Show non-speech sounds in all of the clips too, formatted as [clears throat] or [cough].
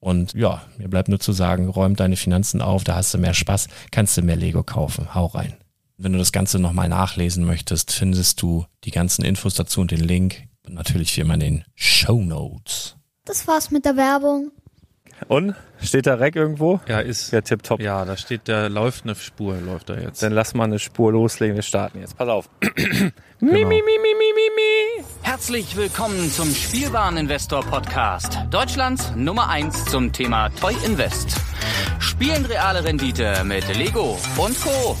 Und ja, mir bleibt nur zu sagen, räum deine Finanzen auf, da hast du mehr Spaß, kannst du mehr Lego kaufen. Hau rein. Wenn du das Ganze nochmal nachlesen möchtest, findest du die ganzen Infos dazu und den Link. Und natürlich wie immer in den Show Notes. Das war's mit der Werbung. Und? Steht da Reck irgendwo? Ja, ist. Ja, tipptopp. Ja, da steht, da läuft eine Spur, läuft da jetzt. Dann lass mal eine Spur loslegen, wir starten jetzt. Pass auf. Genau. mi, mi, mi, mi, mi, mi, mi. Herzlich willkommen zum Spielwareninvestor Podcast. Deutschlands Nummer 1 zum Thema Toy Invest. Spielen reale Rendite mit Lego und Co.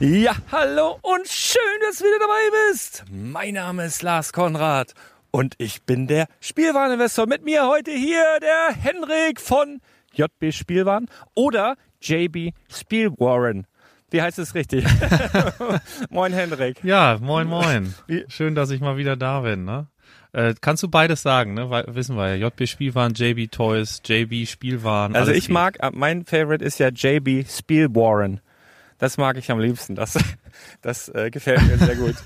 Ja, hallo und schön, dass du wieder dabei bist. Mein Name ist Lars Konrad und ich bin der Spielwareninvestor. Mit mir heute hier der Henrik von JB Spielwaren oder JB Spielwaren. Wie heißt es richtig? [laughs] [laughs] moin Henrik. Ja, moin moin. [laughs] Schön, dass ich mal wieder da bin. Ne? Äh, kannst du beides sagen, ne? Weil, wissen wir ja. JB Spielwaren, JB Toys, JB Spielwaren. Also ich mag, äh, mein Favorite ist ja JB Spielwaren. Das mag ich am liebsten. Das, das äh, gefällt mir sehr gut. [laughs]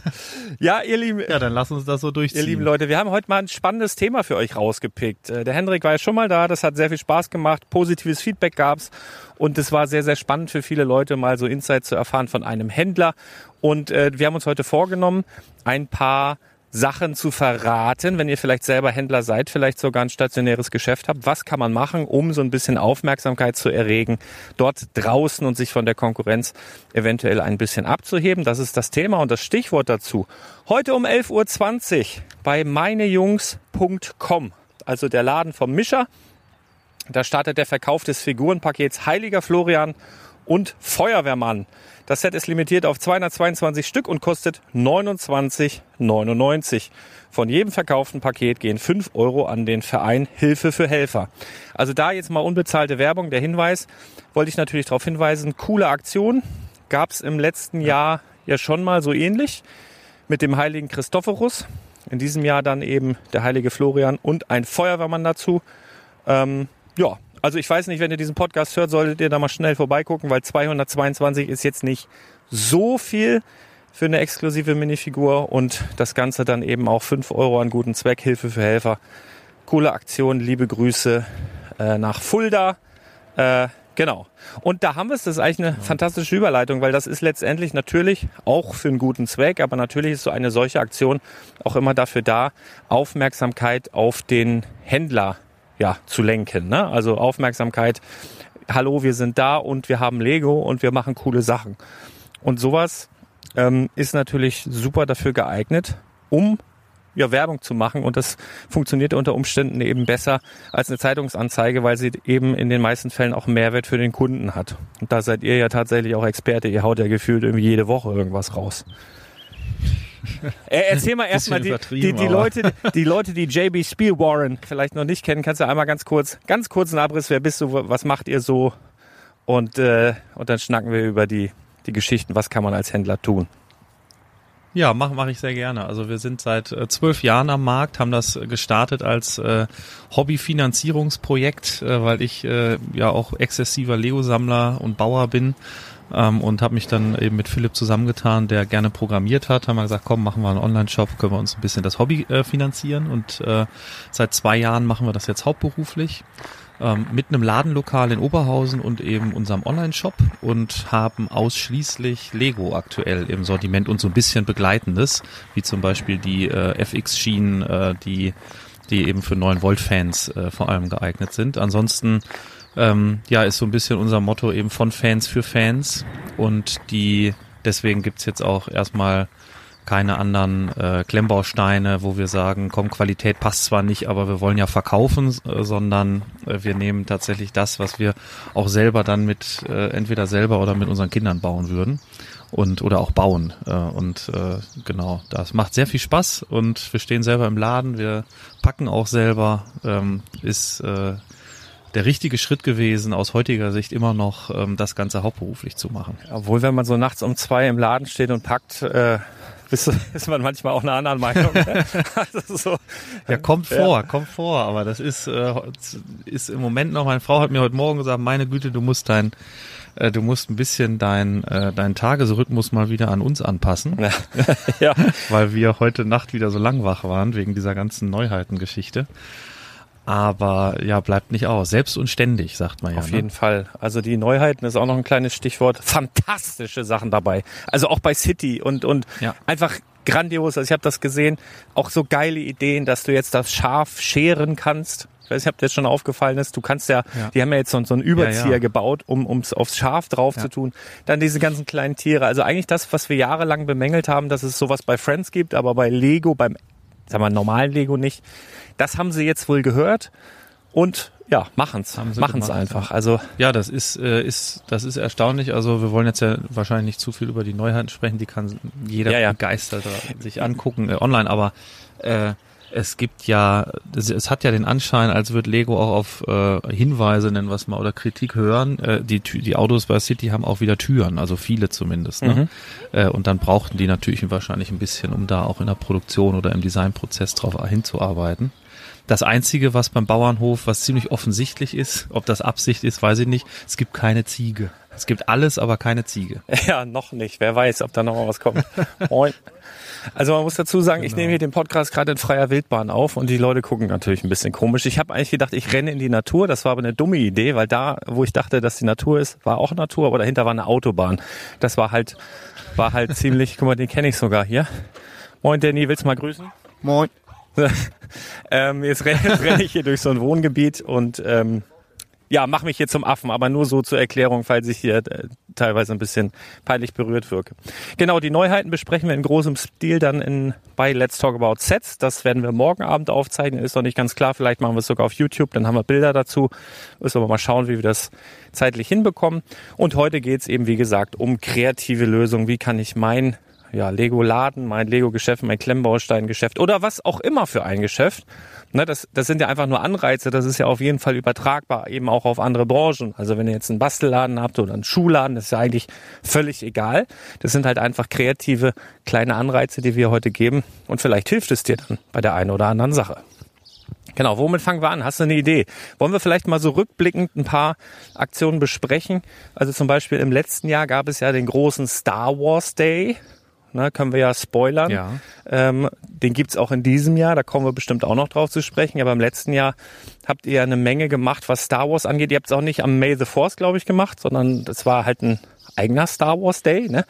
Ja, ihr lieben. Ja, dann lass uns das so durchziehen. Ihr lieben Leute, wir haben heute mal ein spannendes Thema für euch rausgepickt. Äh, der Hendrik war ja schon mal da. Das hat sehr viel Spaß gemacht. Positives Feedback gab's und es war sehr, sehr spannend für viele Leute, mal so Insights zu erfahren von einem Händler. Und äh, wir haben uns heute vorgenommen, ein paar Sachen zu verraten, wenn ihr vielleicht selber Händler seid, vielleicht sogar ein stationäres Geschäft habt. Was kann man machen, um so ein bisschen Aufmerksamkeit zu erregen, dort draußen und sich von der Konkurrenz eventuell ein bisschen abzuheben? Das ist das Thema und das Stichwort dazu. Heute um 11.20 Uhr bei meinejungs.com, also der Laden vom Mischer. Da startet der Verkauf des Figurenpakets Heiliger Florian und Feuerwehrmann. Das Set ist limitiert auf 222 Stück und kostet 29,99. Von jedem verkauften Paket gehen 5 Euro an den Verein Hilfe für Helfer. Also da jetzt mal unbezahlte Werbung. Der Hinweis wollte ich natürlich darauf hinweisen. Coole Aktion. Gab es im letzten Jahr ja schon mal so ähnlich mit dem heiligen Christophorus. In diesem Jahr dann eben der heilige Florian und ein Feuerwehrmann dazu. Ähm, ja, also ich weiß nicht, wenn ihr diesen Podcast hört, solltet ihr da mal schnell vorbeigucken, weil 222 ist jetzt nicht so viel für eine exklusive Minifigur und das Ganze dann eben auch 5 Euro an guten Zweck, Hilfe für Helfer. Coole Aktion, liebe Grüße äh, nach Fulda. Äh, genau. Und da haben wir es, das ist eigentlich eine fantastische Überleitung, weil das ist letztendlich natürlich auch für einen guten Zweck, aber natürlich ist so eine solche Aktion auch immer dafür da, Aufmerksamkeit auf den Händler ja, zu lenken. Ne? Also Aufmerksamkeit, hallo, wir sind da und wir haben Lego und wir machen coole Sachen. Und sowas ähm, ist natürlich super dafür geeignet, um ja, Werbung zu machen und das funktioniert unter Umständen eben besser als eine Zeitungsanzeige, weil sie eben in den meisten Fällen auch Mehrwert für den Kunden hat. Und da seid ihr ja tatsächlich auch Experte, ihr haut ja gefühlt irgendwie jede Woche irgendwas raus. Äh, erzähl mal [laughs] erstmal die, die, die, Leute, die Leute, die JB Spielwarren vielleicht noch nicht kennen, kannst du einmal ganz kurz, ganz kurz einen Abriss, wer bist du, was macht ihr so? Und, äh, und dann schnacken wir über die, die Geschichten, was kann man als Händler tun. Ja, mache mach ich sehr gerne. Also wir sind seit äh, zwölf Jahren am Markt, haben das gestartet als äh, Hobbyfinanzierungsprojekt, äh, weil ich äh, ja auch exzessiver Lego-Sammler und Bauer bin ähm, und habe mich dann eben mit Philipp zusammengetan, der gerne programmiert hat. Haben wir gesagt, komm, machen wir einen Online-Shop, können wir uns ein bisschen das Hobby äh, finanzieren und äh, seit zwei Jahren machen wir das jetzt hauptberuflich ähm, mit einem Ladenlokal in Oberhausen und eben unserem Online-Shop und haben ausschließlich Lego aktuell im Sortiment und so ein bisschen Begleitendes, wie zum Beispiel die äh, FX-Schienen, äh, die die eben für 9-Volt-Fans äh, vor allem geeignet sind. Ansonsten ähm, ja, ist so ein bisschen unser Motto eben von Fans für Fans und die deswegen gibt's jetzt auch erstmal keine anderen äh, Klemmbausteine, wo wir sagen, komm, Qualität passt zwar nicht, aber wir wollen ja verkaufen, äh, sondern äh, wir nehmen tatsächlich das, was wir auch selber dann mit, äh, entweder selber oder mit unseren Kindern bauen würden und oder auch bauen. Äh, und äh, genau, das macht sehr viel Spaß und wir stehen selber im Laden, wir packen auch selber, ähm, ist äh, der richtige Schritt gewesen, aus heutiger Sicht immer noch ähm, das Ganze hauptberuflich zu machen. Obwohl, wenn man so nachts um zwei im Laden steht und packt, äh, ist [laughs] man manchmal auch einer anderen Meinung. Ne? [laughs] also so, ja, kommt vor, ja. kommt vor, aber das ist, äh, ist im Moment noch, meine Frau hat mir heute Morgen gesagt, meine Güte, du musst dein äh, du musst ein bisschen dein, äh, deinen Tagesrhythmus mal wieder an uns anpassen. Ja. [laughs] ja. Weil wir heute Nacht wieder so lang wach waren wegen dieser ganzen Neuheitengeschichte. Aber ja, bleibt nicht aus. Selbst und ständig, sagt man ja. Auf ne? jeden Fall. Also die Neuheiten ist auch noch ein kleines Stichwort. Fantastische Sachen dabei. Also auch bei City und, und ja. einfach grandios. Also ich habe das gesehen. Auch so geile Ideen, dass du jetzt das Schaf scheren kannst. Ich weiß nicht, ob dir das schon aufgefallen ist. Du kannst ja, ja. die haben ja jetzt so, so einen Überzieher ja, ja. gebaut, um ums aufs Schaf drauf zu tun. Dann diese ganzen kleinen Tiere. Also eigentlich das, was wir jahrelang bemängelt haben, dass es sowas bei Friends gibt, aber bei Lego, beim sagen wir normalen Lego nicht. Das haben sie jetzt wohl gehört und ja, machen's, machen's gemacht, einfach. Also ja, das ist äh, ist das ist erstaunlich. Also wir wollen jetzt ja wahrscheinlich nicht zu viel über die Neuheiten sprechen. Die kann jeder ja, ja. begeistert sich angucken äh, online. Aber äh, es gibt ja, es hat ja den Anschein, als würde Lego auch auf äh, Hinweise, nennen wir es mal, oder Kritik hören. Äh, die, die Autos bei City haben auch wieder Türen, also viele zumindest. Ne? Mhm. Äh, und dann brauchten die natürlich wahrscheinlich ein bisschen, um da auch in der Produktion oder im Designprozess drauf hinzuarbeiten. Das Einzige, was beim Bauernhof, was ziemlich offensichtlich ist, ob das Absicht ist, weiß ich nicht, es gibt keine Ziege. Es gibt alles, aber keine Ziege. [laughs] Ja, noch nicht. Wer weiß, ob da noch mal was kommt. Moin. Also man muss dazu sagen, genau. ich nehme hier den Podcast gerade in freier Wildbahn auf und die Leute gucken natürlich ein bisschen komisch. Ich habe eigentlich gedacht, ich renne in die Natur. Das war aber eine dumme Idee, weil da, wo ich dachte, dass die Natur ist, war auch Natur, aber dahinter war eine Autobahn. Das war halt, war halt ziemlich, guck mal, den kenne ich sogar hier. Moin Danny, willst du mal grüßen? Moin. [laughs] ähm, jetzt renne, renn ich hier durch so ein Wohngebiet und ähm, ja, mach mich hier zum Affen, aber nur so zur Erklärung, falls ich hier äh, teilweise ein bisschen peinlich berührt wirke. Genau, die Neuheiten besprechen wir in großem Stil dann in, bei Let's Talk About Sets. Das werden wir morgen Abend aufzeichnen, ist noch nicht ganz klar. Vielleicht machen wir es sogar auf YouTube, dann haben wir Bilder dazu. Müssen wir mal schauen, wie wir das zeitlich hinbekommen. Und heute geht es eben, wie gesagt, um kreative Lösungen. Wie kann ich mein ja, Lego-Laden, mein Lego-Geschäft, mein Klemmbaustein-Geschäft oder was auch immer für ein Geschäft. Ne, das, das sind ja einfach nur Anreize, das ist ja auf jeden Fall übertragbar, eben auch auf andere Branchen. Also wenn ihr jetzt einen Bastelladen habt oder einen Schuhladen, das ist ja eigentlich völlig egal. Das sind halt einfach kreative kleine Anreize, die wir heute geben und vielleicht hilft es dir dann bei der einen oder anderen Sache. Genau, womit fangen wir an? Hast du eine Idee? Wollen wir vielleicht mal so rückblickend ein paar Aktionen besprechen? Also zum Beispiel im letzten Jahr gab es ja den großen Star Wars Day ne, können wir ja spoilern. Ja. Ähm, den gibt's auch in diesem Jahr, da kommen wir bestimmt auch noch drauf zu sprechen. Aber im letzten Jahr habt ihr eine Menge gemacht, was Star Wars angeht. Ihr habt es auch nicht am May the Force, glaube ich, gemacht, sondern das war halt ein eigener Star Wars Day, ne?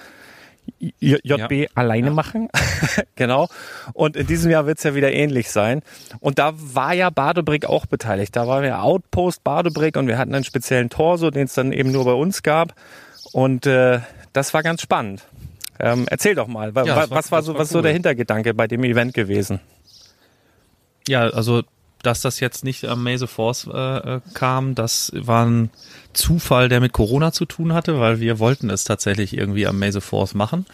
JB ja. alleine ja. machen. [laughs] genau. Und in diesem Jahr wird's ja wieder ähnlich sein. Und da war ja Badebrick auch beteiligt. Da war ja Outpost Badebrick und wir hatten einen speziellen Torso, den es dann eben nur bei uns gab. Und äh, das war ganz spannend. Ähm, erzähl doch mal, ja, was, war, was war so, was cool. so der Hintergedanke bei dem Event gewesen? Ja, also dass das jetzt nicht am May the Force äh, äh, kam, das war ein Zufall, der mit Corona zu tun hatte, weil wir wollten es tatsächlich irgendwie am May the Force machen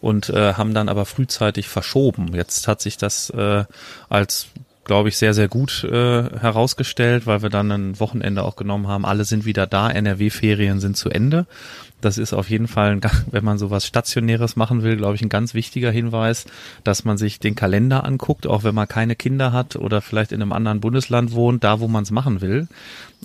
und äh, haben dann aber frühzeitig verschoben. Jetzt hat sich das äh, als glaube ich, sehr, sehr gut äh, herausgestellt, weil wir dann ein Wochenende auch genommen haben. Alle sind wieder da, NRW-Ferien sind zu Ende das ist auf jeden Fall, ein, [laughs] wenn man sowas Stationäres machen will, glaube ich, ein ganz wichtiger Hinweis, dass man sich den Kalender anguckt, auch wenn man keine Kinder hat oder vielleicht in einem anderen Bundesland wohnt, da wo man es machen will,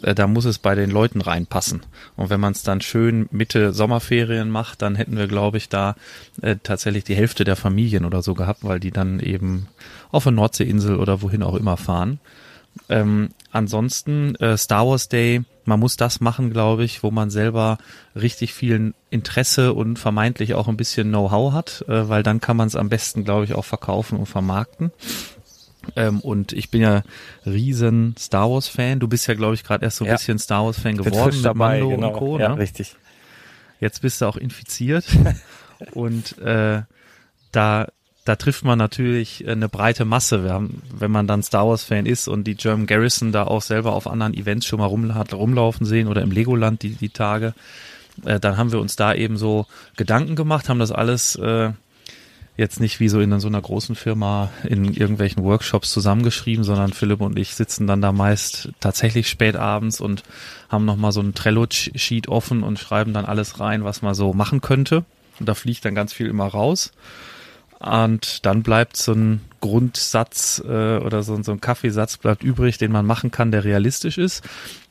äh, da muss es bei den Leuten reinpassen. Und wenn man es dann schön Mitte Sommerferien macht, dann hätten wir, glaube ich, da äh, tatsächlich die Hälfte der Familien oder so gehabt, weil die dann eben auf eine Nordseeinsel oder wohin auch immer fahren. Ähm, ansonsten äh, Star Wars Day, man muss das machen, glaube ich, wo man selber richtig viel Interesse und vermeintlich auch ein bisschen Know-how hat, äh, weil dann kann man es am besten, glaube ich, auch verkaufen und vermarkten. Ähm, und ich bin ja riesen Star Wars Fan. Du bist ja, glaube ich, gerade erst so ein ja. bisschen Star Wars Fan geworden mit dabei, Mando genau. und Co. Ja, ne? richtig. Jetzt bist du auch infiziert [laughs] und äh, da da trifft man natürlich eine breite Masse. Haben, wenn man dann Star Wars Fan ist und die German Garrison da auch selber auf anderen Events schon mal rum, hat rumlaufen sehen oder im Legoland die, die Tage, äh, dann haben wir uns da eben so Gedanken gemacht, haben das alles äh, jetzt nicht wie so in so einer großen Firma in irgendwelchen Workshops zusammengeschrieben, sondern Philipp und ich sitzen dann da meist tatsächlich spät abends und haben nochmal so ein Trello-Sheet offen und schreiben dann alles rein, was man so machen könnte. Und da fliegt dann ganz viel immer raus. Und dann bleibt so ein Grundsatz äh, oder so, so ein Kaffeesatz bleibt übrig, den man machen kann, der realistisch ist.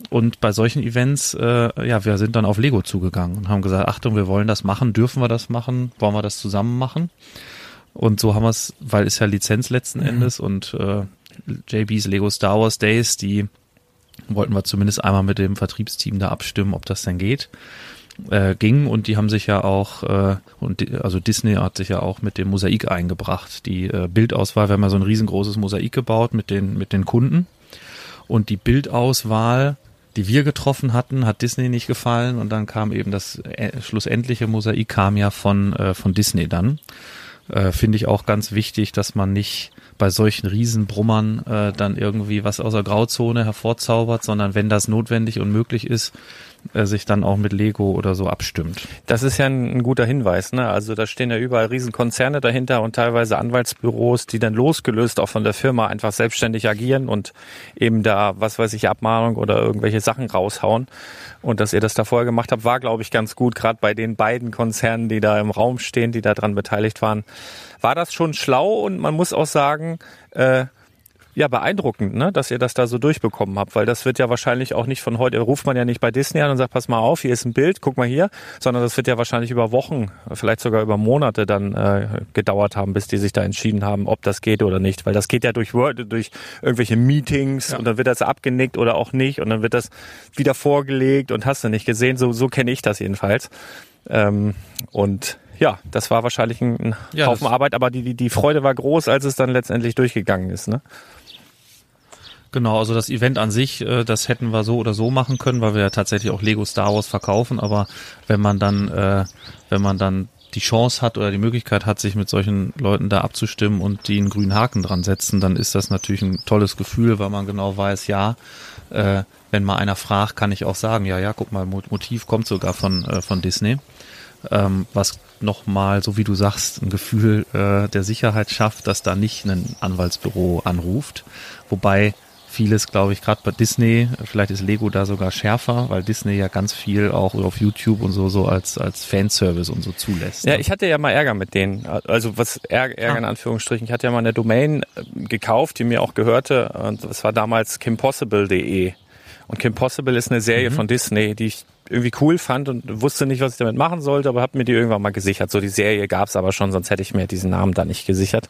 Und bei solchen Events, äh, ja, wir sind dann auf Lego zugegangen und haben gesagt, Achtung, wir wollen das machen, dürfen wir das machen, wollen wir das zusammen machen? Und so haben wir es, weil es ja Lizenz letzten mhm. Endes und äh, JBs Lego Star Wars Days, die wollten wir zumindest einmal mit dem Vertriebsteam da abstimmen, ob das denn geht äh, ging und die haben sich ja auch äh, und die, also Disney hat sich ja auch mit dem Mosaik eingebracht. Die äh, Bildauswahl, wir haben ja so ein riesengroßes Mosaik gebaut mit den mit den Kunden und die Bildauswahl, die wir getroffen hatten, hat Disney nicht gefallen und dann kam eben das äh, schlussendliche Mosaik kam ja von äh, von Disney dann. Äh, Finde ich auch ganz wichtig, dass man nicht bei solchen Riesenbrummern äh, dann irgendwie was aus der Grauzone hervorzaubert, sondern wenn das notwendig und möglich ist, äh, sich dann auch mit Lego oder so abstimmt. Das ist ja ein, ein, guter Hinweis. Ne? Also da stehen ja überall Riesenkonzerne dahinter und teilweise Anwaltsbüros, die dann losgelöst auch von der Firma einfach selbstständig agieren und eben da, was weiß ich, Abmahnung oder irgendwelche Sachen raushauen. Und dass ihr das da vorher gemacht habt, war, glaube ich, ganz gut, gerade bei den beiden Konzernen, die da im Raum stehen, die da dran beteiligt waren. War das schon schlau und man muss auch sagen, äh, ja, beeindruckend, ne, dass ihr das da so durchbekommen habt, weil das wird ja wahrscheinlich auch nicht von heute, ruft man ja nicht bei Disney an und sagt, pass mal auf, hier ist ein Bild, guck mal hier, sondern das wird ja wahrscheinlich über Wochen, vielleicht sogar über Monate dann äh, gedauert haben, bis die sich da entschieden haben, ob das geht oder nicht, weil das geht ja durch durch irgendwelche Meetings ja. und dann wird das abgenickt oder auch nicht und dann wird das wieder vorgelegt und hast du nicht gesehen, so, so kenne ich das jedenfalls. Ähm, und ja, das war wahrscheinlich ein ja, Haufen Arbeit, aber die, die, die Freude war groß, als es dann letztendlich durchgegangen ist. Ne? Genau, also das Event an sich, äh, das hätten wir so oder so machen können, weil wir ja tatsächlich auch Lego Star Wars verkaufen. Aber wenn man dann, äh, wenn man dann die Chance hat oder die Möglichkeit hat, sich mit solchen Leuten da abzustimmen und die einen grünen Haken dran setzen, dann ist das natürlich ein tolles Gefühl, weil man genau weiß, ja, äh, wenn mal einer fragt, kann ich auch sagen, ja, ja, guck mal, Motiv kommt sogar von, von Disney. Ähm, was nochmal, so wie du sagst, ein Gefühl äh, der Sicherheit schafft, dass da nicht ein Anwaltsbüro anruft. Wobei vieles, glaube ich, gerade bei Disney, vielleicht ist Lego da sogar schärfer, weil Disney ja ganz viel auch auf YouTube und so so als als Fanservice und so zulässt. Ja, ich hatte ja mal Ärger mit denen. Also was Ärger in Anführungsstrichen. Ich hatte ja mal eine Domain äh, gekauft, die mir auch gehörte. Und das war damals kimpossible.de. Und Kim Possible ist eine Serie mhm. von Disney, die ich irgendwie cool fand und wusste nicht, was ich damit machen sollte, aber habe mir die irgendwann mal gesichert. So die Serie gab's aber schon, sonst hätte ich mir diesen Namen da nicht gesichert.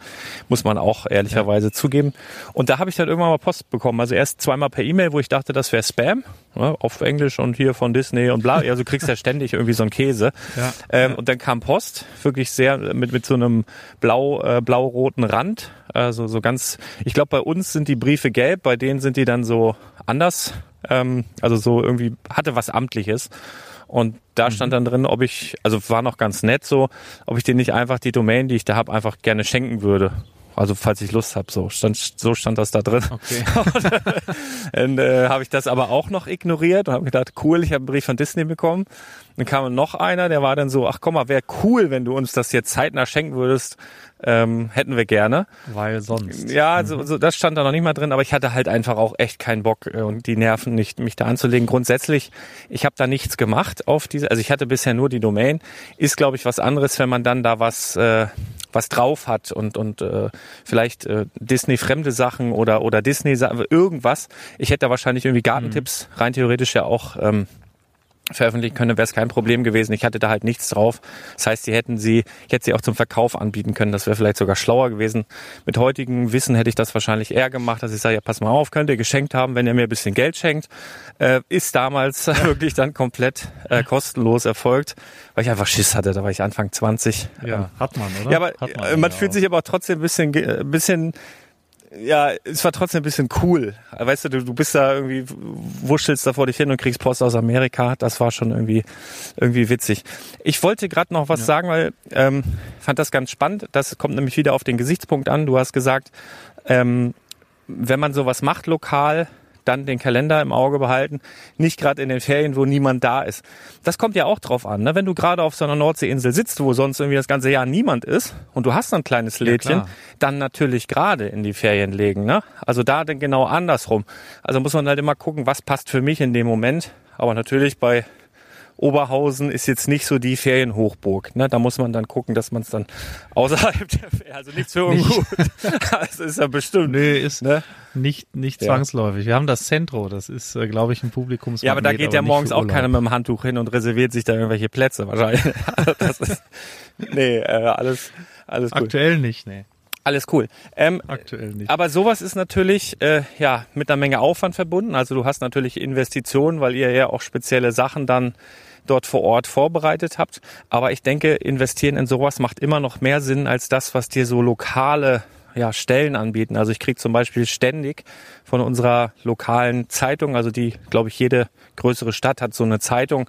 Muss man auch ehrlicherweise ja. zugeben. Und da habe ich dann irgendwann mal Post bekommen. Also erst zweimal per E-Mail, wo ich dachte, das wäre Spam, ne, auf Englisch und hier von Disney und bla. Also du kriegst ja ständig irgendwie so einen Käse. Ja. Ähm, und dann kam Post, wirklich sehr mit, mit so einem blau, äh, blau-roten Rand. Also so ganz, ich glaube, bei uns sind die Briefe gelb, bei denen sind die dann so anders ähm, also so irgendwie hatte was Amtliches. Und da mhm. stand dann drin, ob ich, also war noch ganz nett so, ob ich dir nicht einfach die Domain, die ich da habe, einfach gerne schenken würde. Also falls ich Lust habe, so stand, so stand das da drin. Okay. [laughs] dann äh, habe ich das aber auch noch ignoriert und habe gedacht, cool, ich habe einen Brief von Disney bekommen. Dann kam noch einer, der war dann so, ach komm mal, wäre cool, wenn du uns das jetzt zeitnah schenken würdest ähm, hätten wir gerne. Weil sonst. Ja, also, mhm. so, das stand da noch nicht mal drin, aber ich hatte halt einfach auch echt keinen Bock äh, und die Nerven nicht, mich da anzulegen. Grundsätzlich, ich habe da nichts gemacht auf diese, also ich hatte bisher nur die Domain. Ist, glaube ich, was anderes, wenn man dann da was äh, was drauf hat und und äh, vielleicht äh, Disney fremde Sachen oder oder Disney irgendwas. Ich hätte da wahrscheinlich irgendwie Gartentipps mhm. rein theoretisch ja auch ähm, veröffentlichen können, wäre es kein Problem gewesen. Ich hatte da halt nichts drauf. Das heißt, sie hätten sie, ich hätte sie auch zum Verkauf anbieten können. Das wäre vielleicht sogar schlauer gewesen. Mit heutigem Wissen hätte ich das wahrscheinlich eher gemacht, dass ich sage, ja, pass mal auf, könnt ihr geschenkt haben, wenn ihr mir ein bisschen Geld schenkt. Äh, ist damals ja. [laughs] wirklich dann komplett äh, kostenlos erfolgt, weil ich einfach Schiss hatte. Da war ich Anfang 20. Ja, ähm, hat man, oder? Ja, aber man, man fühlt sich aber trotzdem ein bisschen, ein bisschen ja, es war trotzdem ein bisschen cool. Weißt du, du, du bist da irgendwie, wuschelst da vor dich hin und kriegst Post aus Amerika. Das war schon irgendwie, irgendwie witzig. Ich wollte gerade noch was ja. sagen, weil ähm, fand das ganz spannend. Das kommt nämlich wieder auf den Gesichtspunkt an. Du hast gesagt, ähm, wenn man sowas macht lokal, dann den Kalender im Auge behalten, nicht gerade in den Ferien, wo niemand da ist. Das kommt ja auch drauf an, ne? wenn du gerade auf so einer Nordseeinsel sitzt, wo sonst irgendwie das ganze Jahr niemand ist und du hast ein kleines Lädchen, ja, dann natürlich gerade in die Ferien legen. Ne? Also da dann genau andersrum. Also muss man halt immer gucken, was passt für mich in dem Moment. Aber natürlich bei Oberhausen ist jetzt nicht so die Ferienhochburg. Ne? Da muss man dann gucken, dass man es dann [laughs] außerhalb der Ferien, also nichts für ungut. das [laughs] ist ja bestimmt. Nee, ist ne? nicht, nicht zwangsläufig. Wir haben das Centro, das ist, äh, glaube ich, ein Publikums. Ja, aber da geht aber ja morgens auch keiner mit dem Handtuch hin und reserviert sich da irgendwelche Plätze wahrscheinlich. [laughs] das ist, nee, äh, alles, alles gut. Aktuell nicht, nee. Alles cool. Ähm, Aktuell nicht. Aber sowas ist natürlich äh, ja mit einer Menge Aufwand verbunden. Also du hast natürlich Investitionen, weil ihr ja auch spezielle Sachen dann dort vor Ort vorbereitet habt. Aber ich denke, investieren in sowas macht immer noch mehr Sinn als das, was dir so lokale ja, Stellen anbieten. Also ich kriege zum Beispiel ständig von unserer lokalen Zeitung, also die, glaube ich, jede größere Stadt hat so eine Zeitung,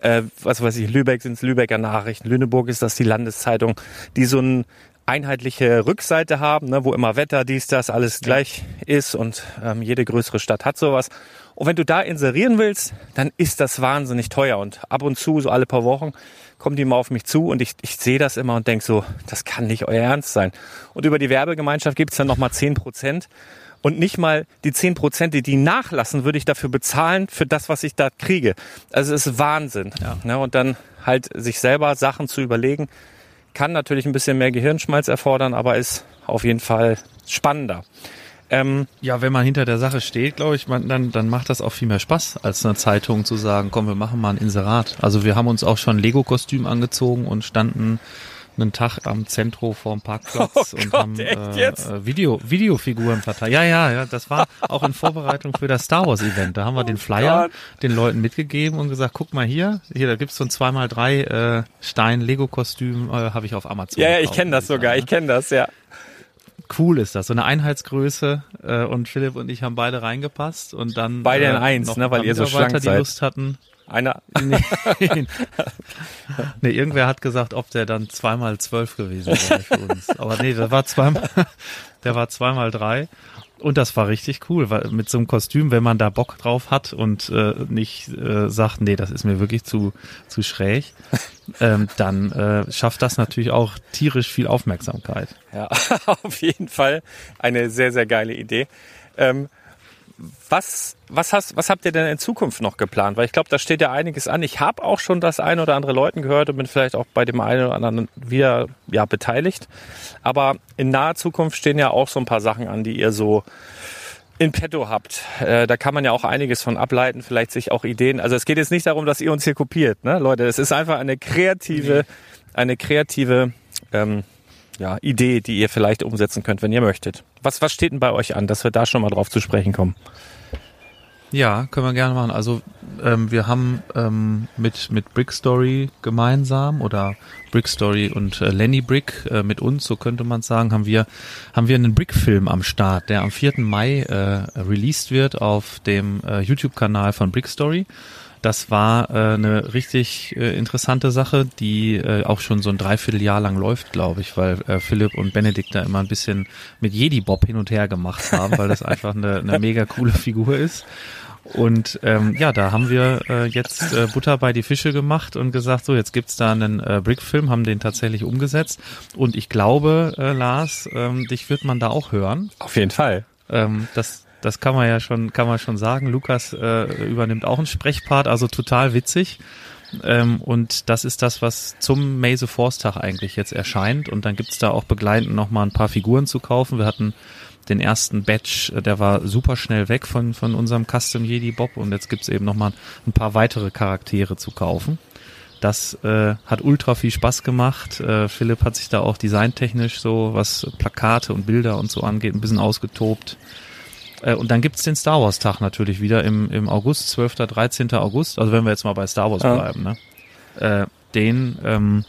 äh, was weiß ich, Lübeck sind es Lübecker Nachrichten, Lüneburg ist das die Landeszeitung, die so ein einheitliche Rückseite haben, ne, wo immer Wetter, dies, das, alles gleich ist und ähm, jede größere Stadt hat sowas. Und wenn du da inserieren willst, dann ist das wahnsinnig teuer. Und ab und zu, so alle paar Wochen, kommen die mal auf mich zu und ich, ich sehe das immer und denk so, das kann nicht euer Ernst sein. Und über die Werbegemeinschaft gibt's dann nochmal zehn Prozent. Und nicht mal die zehn Prozent, die die nachlassen, würde ich dafür bezahlen, für das, was ich da kriege. Also es ist Wahnsinn. Ja. Ne? Und dann halt sich selber Sachen zu überlegen, kann natürlich ein bisschen mehr Gehirnschmalz erfordern, aber ist auf jeden Fall spannender. Ähm, ja, wenn man hinter der Sache steht, glaube ich, man, dann, dann macht das auch viel mehr Spaß, als einer Zeitung zu sagen, komm, wir machen mal ein Inserat. Also wir haben uns auch schon Lego-Kostüm angezogen und standen einen Tag am Zentro vorm Parkplatz [laughs] oh und Gott, haben äh, äh, Video, Videofiguren verteilt. Ja, ja, ja, das war auch in Vorbereitung für das Star Wars Event. Da haben wir oh den Flyer Gott. den Leuten mitgegeben und gesagt, guck mal hier, hier, da gibt's so ein 2x3 äh, Stein Lego Kostüm, äh, habe ich auf Amazon. Ja, ja ich kenne das sogar, ich kenne das, ja. cool ist das. So eine Einheitsgröße äh, und Philipp und ich haben beide reingepasst und dann Beide in äh, eins, ne, weil ihr so schlank die seid. Lust hatten. Einer, Nee. [laughs] nee, irgendwer hat gesagt, ob der dann zweimal zwölf gewesen wäre für uns. Aber nee, der war zweimal, [laughs] der war zweimal drei. Und das war richtig cool, weil mit so einem Kostüm, wenn man da Bock drauf hat und äh, nicht äh, sagt, nee, das ist mir wirklich zu, zu schräg, [laughs] ähm, dann äh, schafft das natürlich auch tierisch viel Aufmerksamkeit. Ja, auf jeden Fall eine sehr, sehr geile Idee. Ähm, was, was, hast, was habt ihr denn in Zukunft noch geplant? Weil ich glaube, da steht ja einiges an. Ich habe auch schon das ein oder andere Leuten gehört und bin vielleicht auch bei dem einen oder anderen wieder ja, beteiligt. Aber in naher Zukunft stehen ja auch so ein paar Sachen an, die ihr so in petto habt. Äh, da kann man ja auch einiges von ableiten, vielleicht sich auch Ideen. Also es geht jetzt nicht darum, dass ihr uns hier kopiert, ne, Leute. Es ist einfach eine kreative, eine kreative ähm, ja, Idee, die ihr vielleicht umsetzen könnt, wenn ihr möchtet. Was, was steht denn bei euch an, dass wir da schon mal drauf zu sprechen kommen? Ja, können wir gerne machen. Also ähm, wir haben ähm, mit mit Brickstory gemeinsam oder Brickstory und äh, Lenny Brick äh, mit uns, so könnte man sagen, haben wir haben wir einen Brick-Film am Start, der am 4. Mai äh, released wird auf dem äh, YouTube-Kanal von Brickstory. Das war äh, eine richtig äh, interessante Sache, die äh, auch schon so ein Dreivierteljahr lang läuft, glaube ich, weil äh, Philipp und Benedikt da immer ein bisschen mit Jedi Bob hin und her gemacht haben, weil das einfach eine, eine mega coole Figur ist. Und ähm, ja, da haben wir äh, jetzt äh, Butter bei die Fische gemacht und gesagt, so jetzt gibt's da einen äh, Brick-Film, haben den tatsächlich umgesetzt. Und ich glaube, äh, Lars, ähm, dich wird man da auch hören. Auf jeden Fall. Ähm, das, das kann man ja schon, kann man schon sagen. Lukas äh, übernimmt auch einen Sprechpart, also total witzig. Ähm, und das ist das, was zum Maze Force Tag eigentlich jetzt erscheint. Und dann gibt's da auch begleitend nochmal ein paar Figuren zu kaufen. Wir hatten den ersten Batch, äh, der war super schnell weg von, von unserem Custom Jedi Bob und jetzt gibt's eben nochmal ein paar weitere Charaktere zu kaufen. Das äh, hat ultra viel Spaß gemacht. Äh, Philipp hat sich da auch designtechnisch so, was Plakate und Bilder und so angeht, ein bisschen ausgetobt. Äh, und dann gibt's den Star Wars Tag natürlich wieder im, im August, 12. 13. August. Also wenn wir jetzt mal bei Star Wars Ja. bleiben, ne? Äh, den, ähm,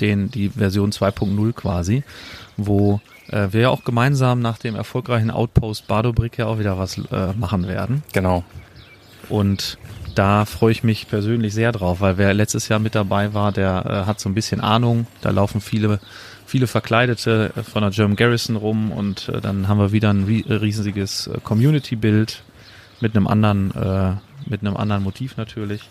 den, die Version 2.0 quasi, wo äh, wir ja auch gemeinsam nach dem erfolgreichen Outpost Bardobrick ja auch wieder was äh, machen werden. Genau. Und da freue ich mich persönlich sehr drauf, weil wer letztes Jahr mit dabei war, der äh, hat so ein bisschen Ahnung. Da laufen viele, viele Verkleidete äh, von der German Garrison rum und äh, dann haben wir wieder ein ri riesiges äh, Community-Bild mit einem anderen, äh, mit einem anderen Motiv natürlich.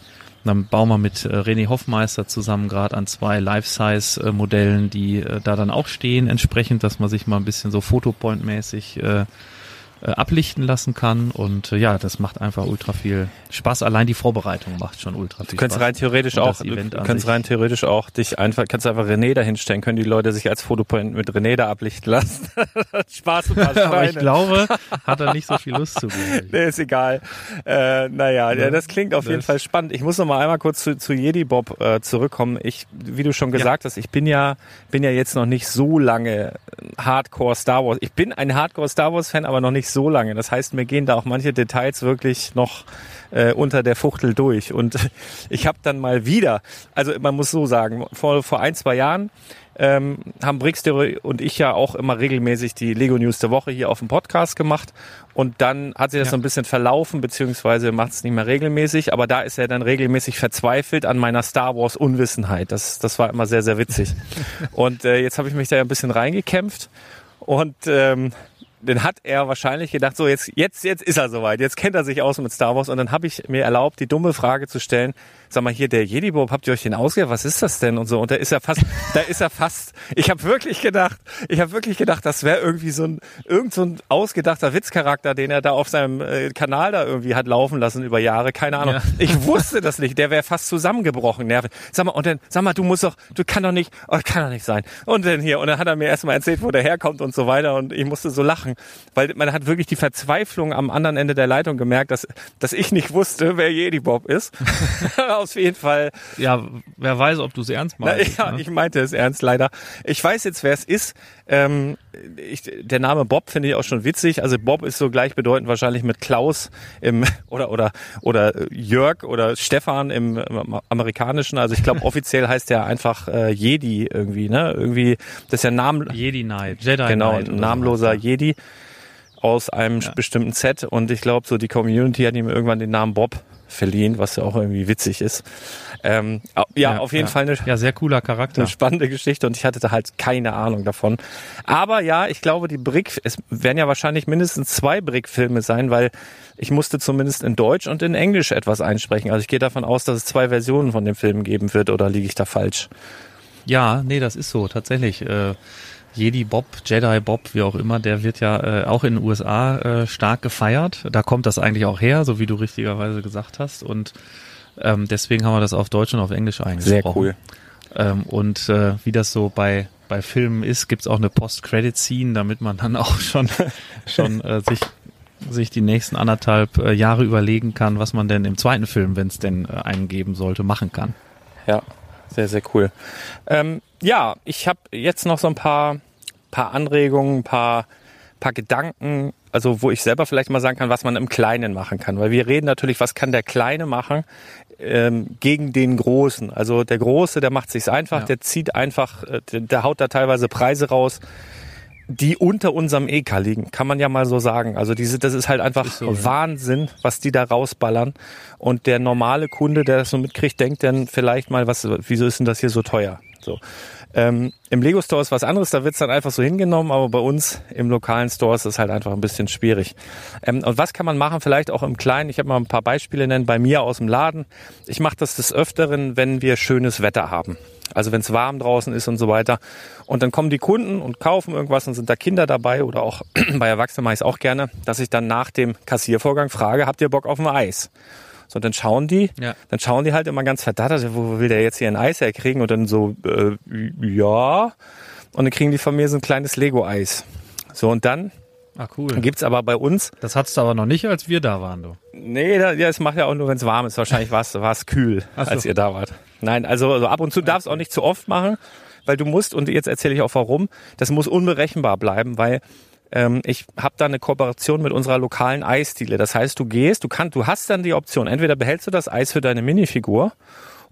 Dann bauen wir mit äh, René Hoffmeister zusammen gerade an zwei Life-Size-Modellen, die äh, da dann auch stehen, entsprechend, dass man sich mal ein bisschen so Fotopoint-mäßig äh, äh, ablichten lassen kann. Und äh, ja, das macht einfach ultra viel Spaß. Allein die Vorbereitung macht schon ultra viel Du könntest Spaß. rein theoretisch auch, du kannst rein theoretisch auch dich einfach, kannst einfach René da hinstellen, können die Leute sich als Fotopoint mit René da ablichten lassen. [laughs] Spaß und [laughs] paar Aber ich glaube, [laughs] hat er nicht so viel Lust zu. Nee, ist egal. Äh, naja, ja, Ja, das klingt auf jeden das- Fall spannend. Ich muss noch mal einmal kurz zu, zu Jedi Bob äh, zurückkommen. Ich, wie du schon gesagt hast, ich bin ja, bin ja jetzt noch nicht so lange Hardcore Star Wars. Ich bin ein Hardcore Star Wars Fan, aber noch nicht so lange. Das heißt, mir gehen da auch manche Details wirklich noch äh, unter der Fuchtel durch. Und [laughs] ich habe dann mal wieder, also man muss so sagen, vor, vor ein, zwei Jahren ähm, haben Brickstory und ich ja auch immer regelmäßig die Lego News der Woche hier auf dem Podcast gemacht. Und dann hat sich das Ja. so ein bisschen verlaufen, beziehungsweise macht es nicht mehr regelmäßig. Aber da ist er dann regelmäßig verzweifelt an meiner Star Wars Unwissenheit. Das, das war immer sehr, sehr witzig. [laughs] und äh, jetzt habe ich mich da ja ein bisschen reingekämpft. Und ähm, dann hat er wahrscheinlich gedacht, so jetzt, jetzt, jetzt ist er soweit, jetzt kennt er sich aus mit Star Wars. Und dann habe ich mir erlaubt, die dumme Frage zu stellen, sag mal hier, der Jedi Bob, habt ihr euch den ausgedacht? Was ist das denn? Und so. Und da ist er fast, da ist er fast, ich habe wirklich gedacht, ich habe wirklich gedacht, das wäre irgendwie so ein, irgend so ein ausgedachter Witzcharakter, den er da auf seinem äh, Kanal da irgendwie hat laufen lassen über Jahre, keine Ahnung. Ja. Ich wusste das nicht, der wäre fast zusammengebrochen. Nerven. Sag mal, und dann, sag mal, du musst doch, du kann doch nicht, oh, kann doch nicht sein. Und dann hier, und dann hat er mir erstmal erzählt, wo der herkommt und so weiter und ich musste so lachen, weil man hat wirklich die Verzweiflung am anderen Ende der Leitung gemerkt, dass, dass ich nicht wusste, wer Jedi Bob ist. [laughs] auf jeden Fall. Ja, wer weiß, ob du es ernst Na, meinst. ja, ne? ich meinte es ernst, leider. Ich weiß jetzt, wer es ist. Ähm, ich, der Name Bob finde ich auch schon witzig. Also Bob ist so gleichbedeutend wahrscheinlich mit Klaus im [laughs] oder oder oder Jörg oder Stefan im, im amerikanischen. Also ich glaube [laughs] offiziell heißt der einfach äh, Jedi irgendwie, ne? Irgendwie das ist ja Namen Jedi Knight, Jedi genau Knight. namenloser sowas, Jedi aus einem Ja. bestimmten Set und ich glaube so die Community hat ihm irgendwann den Namen Bob verliehen, was ja auch irgendwie witzig ist. Ähm, au- ja, auf jeden Fall eine, Ja, sehr cooler Charakter. eine spannende Geschichte und ich hatte da halt keine Ahnung davon. Aber ja, ich glaube, die Brick, es werden ja wahrscheinlich mindestens zwei Brick-Filme sein, weil ich musste zumindest in Deutsch und in Englisch etwas einsprechen. Also ich gehe davon aus, dass es zwei Versionen von dem Film geben wird oder liege ich da falsch? Ja, nee, das ist so, tatsächlich. Äh, Jedi Bob, Jedi Bob, wie auch immer, der wird ja äh, auch in den USA äh, stark gefeiert. Da kommt das eigentlich auch her, so wie du richtigerweise gesagt hast. Und ähm, deswegen haben wir das auf Deutsch und auf Englisch eingesprochen. Ähm, und äh, wie das so bei bei Filmen ist, gibt's auch eine Post-Credit-Scene, damit man dann [laughs] auch schon schon äh, sich sich die nächsten anderthalb äh, Jahre überlegen kann, was man denn im zweiten Film, wenn es denn äh, einen geben sollte, machen kann. Ja, sehr, sehr cool. Ähm, ja, ich habe jetzt noch so ein paar, paar Anregungen, ein paar, paar Gedanken, also wo ich selber vielleicht mal sagen kann, was man im Kleinen machen kann. Weil wir reden natürlich, was kann der Kleine machen ähm, gegen den Großen. Also der Große, der macht sich's einfach, Ja. der zieht einfach, äh, der, der haut da teilweise Preise raus, die unter unserem EK liegen, kann man ja mal so sagen. Also diese, das ist halt einfach ist so. Wahnsinn, was die da rausballern. Und der normale Kunde, der das so mitkriegt, denkt dann vielleicht mal, was, wieso ist denn das hier so teuer? So. Ähm, Im Lego Store ist was anderes, da wird's dann einfach so hingenommen, aber bei uns im lokalen Store ist es halt einfach ein bisschen schwierig. Ähm, und was kann man machen, vielleicht auch im Kleinen? Ich habe mal ein paar Beispiele nennen bei mir aus dem Laden. Ich mache das des Öfteren, wenn wir schönes Wetter haben. Also wenn es warm draußen ist und so weiter. Und dann kommen die Kunden und kaufen irgendwas und sind da Kinder dabei oder auch [clears throat] bei Erwachsenen mache ich es auch gerne, dass ich dann nach dem Kassiervorgang frage, habt ihr Bock auf ein Eis? So, dann schauen die, Ja. dann schauen die halt immer ganz verdattert, wo will der jetzt hier ein Eis herkriegen? Und dann so, äh, ja. Und dann kriegen die von mir so ein kleines Lego-Eis. So, und dann Ah, cool. gibt's aber bei uns, Das hattest du aber noch nicht, als wir da waren, du. nee, da, ja, es macht ja auch nur, wenn es warm ist. Wahrscheinlich war es kühl, so. als ihr da wart. Nein, also, also ab und zu darfst auch nicht zu oft machen, weil du musst, und jetzt erzähle ich auch warum, das muss unberechenbar bleiben, weil ähm, ich habe da eine Kooperation mit unserer lokalen Eisdiele. Das heißt, du gehst, du kannst, du hast dann die Option, entweder behältst du das Eis für deine Minifigur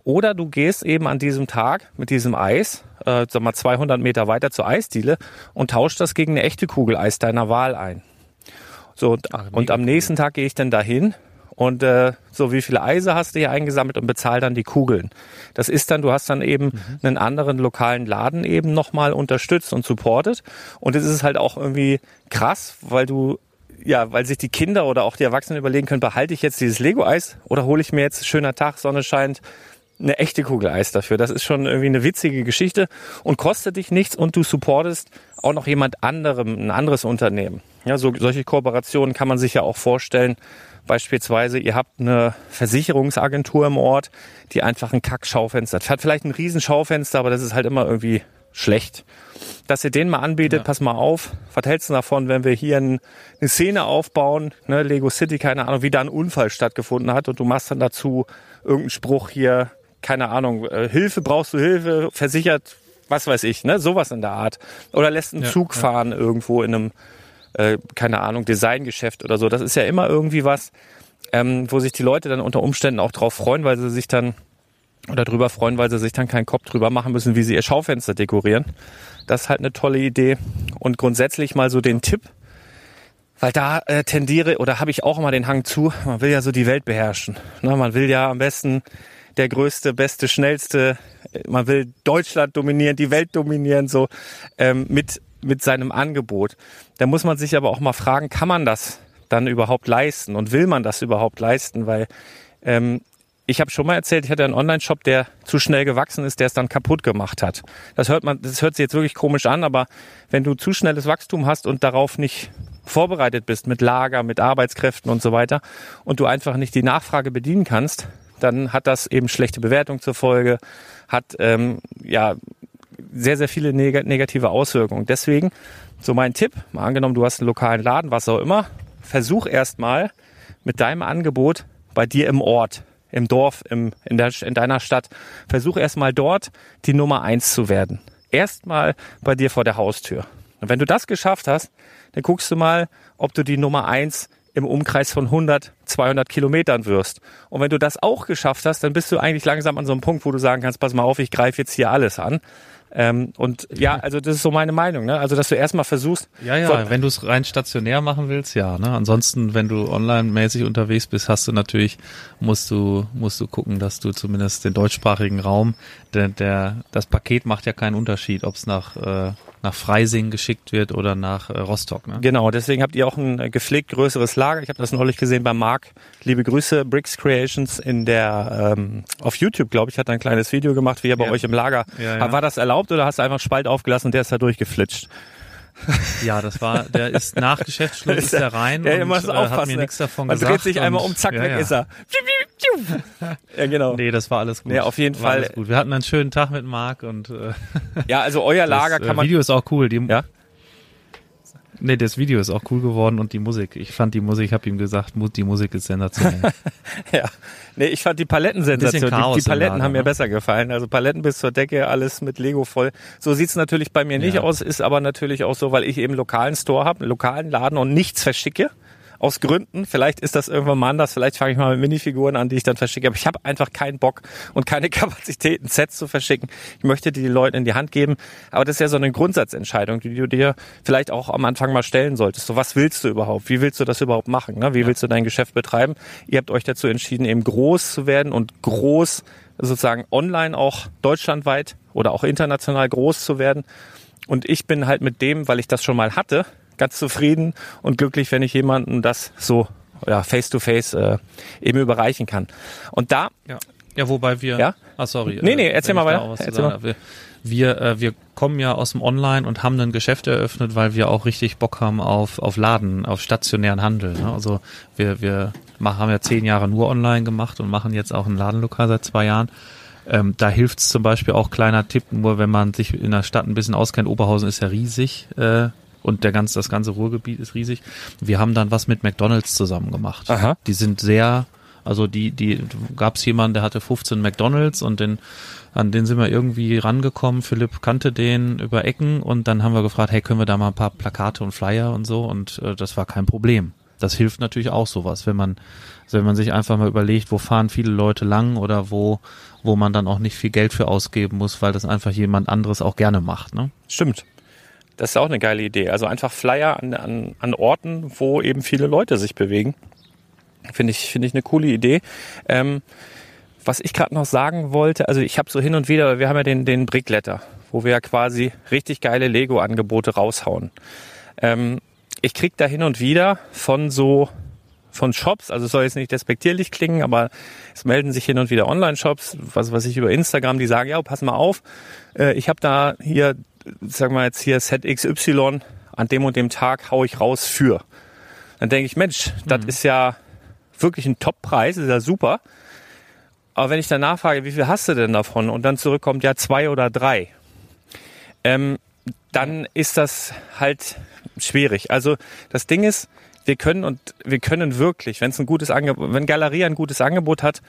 oder du gehst eben an diesem Tag mit diesem Eis, äh, sag mal 200 Meter weiter zur Eisdiele und tauscht das gegen eine echte Kugel Eis deiner Wahl ein. So, und, Ach, und am nächsten Tag gehe ich dann dahin und äh, so wie viele Eise hast du hier eingesammelt und bezahl dann die Kugeln. Das ist dann, du hast dann eben einen anderen lokalen Laden eben nochmal unterstützt und supportet. Und es ist halt auch irgendwie krass, weil du ja, weil sich die Kinder oder auch die Erwachsenen überlegen können, behalte ich jetzt dieses Lego-Eis oder hole ich mir jetzt schöner Tag, Sonne scheint, eine echte Kugel Eis dafür. Das ist schon irgendwie eine witzige Geschichte und kostet dich nichts und du supportest auch noch jemand anderem, ein anderes Unternehmen. Ja, so, solche Kooperationen kann man sich ja auch vorstellen. Beispielsweise, ihr habt eine Versicherungsagentur im Ort, die einfach ein Kack-Schaufenster hat. Hat vielleicht ein Riesenschaufenster, aber das ist halt immer irgendwie schlecht. Dass ihr denen mal anbietet, Ja. pass mal auf, was hältst du davon, wenn wir hier ein, eine Szene aufbauen, ne, Lego City, keine Ahnung, wie da ein Unfall stattgefunden hat und du machst dann dazu irgendeinen Spruch hier, keine Ahnung, äh, Hilfe, brauchst du Hilfe, versichert, was weiß ich, ne, sowas in der Art. Oder lässt einen Ja, Zug ja. fahren irgendwo in einem, äh, keine Ahnung, Designgeschäft oder so. Das ist ja immer irgendwie was, ähm, wo sich die Leute dann unter Umständen auch drauf freuen, weil sie sich dann oder drüber freuen, weil sie sich dann keinen Kopf drüber machen müssen, wie sie ihr Schaufenster dekorieren. Das ist halt eine tolle Idee. Und grundsätzlich mal so den Tipp, weil da äh, tendiere oder habe ich auch immer den Hang zu, man will ja so die Welt beherrschen. Ne, man will ja am besten der größte, beste, schnellste, äh, man will Deutschland dominieren, die Welt dominieren, so ähm, mit, mit seinem Angebot. Da muss man sich aber auch mal fragen, kann man das dann überhaupt leisten und will man das überhaupt leisten? Weil ähm, ich habe schon mal erzählt, ich hatte einen Online-Shop, der zu schnell gewachsen ist, der es dann kaputt gemacht hat. Das hört man, das hört sich jetzt wirklich komisch an, aber wenn du zu schnelles Wachstum hast und darauf nicht vorbereitet bist mit Lager, mit Arbeitskräften und so weiter und du einfach nicht die Nachfrage bedienen kannst, dann hat das eben schlechte Bewertung zur Folge, hat ähm, ja sehr, sehr viele neg negative Auswirkungen. Deswegen, so mein Tipp, mal angenommen, du hast einen lokalen Laden, was auch immer, versuch erstmal mit deinem Angebot bei dir im Ort im Dorf, im, in, der, in deiner Stadt. Versuch erstmal dort die Nummer eins zu werden. Erstmal bei dir vor der Haustür. Und wenn du das geschafft hast, dann guckst du mal, ob du die Nummer eins im Umkreis von 100, 200 Kilometern wirst. Und wenn du das auch geschafft hast, dann bist du eigentlich langsam an so einem Punkt, wo du sagen kannst, pass mal auf, ich greife jetzt hier alles an. Ähm, und ja, also das ist so meine Meinung, ne? Also dass du erstmal versuchst. Ja, ja, wenn du es rein stationär machen willst, ja. Ne? Ansonsten, wenn du online-mäßig unterwegs bist, hast du natürlich, musst du, musst du gucken, dass du zumindest den deutschsprachigen Raum, der, der das Paket macht ja keinen Unterschied, ob es nach äh, nach Freising geschickt wird oder nach äh, Rostock. Ne? Genau, deswegen habt ihr auch ein äh, gepflegt größeres Lager. Ich habe das neulich gesehen bei Marc. Liebe Grüße, Bricks Creations in der ähm, auf YouTube, glaube ich, hat er ein kleines Video gemacht, wie er bei Ja. euch im Lager. Ja, ja. War das erlaubt oder hast du einfach Spalt aufgelassen und der ist da durchgeflitscht? Ja, das war, der ist nach [laughs] Geschäftsschluss ist der rein Ja, und äh, hat mir nichts davon Man gesagt. dreht sich einmal um, zack, weg ist er. [laughs] Ja, genau. Nee, das war alles gut. Nee, auf jeden war Fall. Alles gut. Wir hatten einen schönen Tag mit Marc und äh, Ja, also euer [laughs] Lager das kann äh, man. Video ist auch cool. Die, Ja? Nee, das Video ist auch cool geworden und die Musik. Ich fand die Musik, ich habe ihm gesagt, die Musik ist sensationell. [laughs] Ja. Nee, ich fand die Palettensensation. Bisschen Chaos Die, die Paletten Lager, haben mir ne? besser gefallen. Also Paletten bis zur Decke, alles mit Lego voll. So sieht's natürlich bei mir nicht Ja. aus, ist aber natürlich auch so, weil ich eben einen lokalen Store habe, einen lokalen Laden und nichts verschicke. Aus Gründen. Vielleicht ist das irgendwann mal anders. Vielleicht fange ich mal mit Minifiguren an, die ich dann verschicke. Aber ich habe einfach keinen Bock und keine [laughs] Kapazitäten, Sets zu verschicken. Ich möchte die Leuten in die Hand geben. Aber das ist ja so eine Grundsatzentscheidung, die du dir vielleicht auch am Anfang mal stellen solltest. So, was willst du überhaupt? Wie willst du das überhaupt machen? Ne? Wie willst du dein Geschäft betreiben? Ihr habt euch dazu entschieden, eben groß zu werden und groß sozusagen online auch deutschlandweit oder auch international groß zu werden. Und ich bin halt mit dem, weil ich das schon mal hatte, ganz zufrieden und glücklich, wenn ich jemandem das so ja, face to face äh, eben überreichen kann. Und da ja. ja, wobei wir. Ja? Ah, sorry. Nee, nee, erzähl wenn mal weiter. Erzähl habe. Wir, wir, äh, wir kommen ja aus dem Online und haben ein Geschäft eröffnet, weil wir auch richtig Bock haben auf, auf Laden, auf stationären Handel. Ne? Also wir, wir machen, haben ja zehn Jahre nur online gemacht und machen jetzt auch ein Ladenlokal seit zwei Jahren. Ähm, da hilft es zum Beispiel auch kleiner Tipp, nur wenn man sich in der Stadt ein bisschen auskennt. Oberhausen ist ja riesig äh, und der ganze, das ganze Ruhrgebiet ist riesig. Wir haben dann was mit McDonalds zusammen gemacht. Aha. Die sind sehr, also die, die gab es jemanden, der hatte 15 McDonalds und den, an den sind wir irgendwie rangekommen. Philipp kannte den über Ecken und dann haben wir gefragt, hey, können wir da mal ein paar Plakate und Flyer und so und äh, das war kein Problem. Das hilft natürlich auch sowas, wenn man, also wenn man sich einfach mal überlegt, wo fahren viele Leute lang oder wo, wo man dann auch nicht viel Geld für ausgeben muss, weil das einfach jemand anderes auch gerne macht. Ne? Stimmt. Das ist auch eine geile Idee. Also einfach Flyer an, an, an Orten, wo eben viele Leute sich bewegen. Finde ich, finde ich eine coole Idee. Ähm, was ich gerade noch sagen wollte, also ich habe so hin und wieder, wir haben ja den, den Brickletter, wo wir ja quasi richtig geile Lego-Angebote raushauen. Ähm, ich krieg da hin und wieder von so von Shops, also soll jetzt nicht despektierlich klingen, aber es melden sich hin und wieder Online-Shops, was weiß ich über Instagram, die sagen, ja, pass mal auf, äh, ich habe da hier, sagen wir jetzt hier Set XY, an dem und dem Tag hau ich raus für. Dann denke ich, Mensch, das ist ja wirklich ein Top-Preis, ist ja super. Aber wenn ich dann nachfrage, wie viel hast du denn davon? Und dann zurückkommt, ja, zwei oder drei. Ähm, dann ist das halt schwierig. Also das Ding ist, wir können und wir können wirklich, wenn es ein gutes Angebot, wenn Galerie ein gutes Angebot hat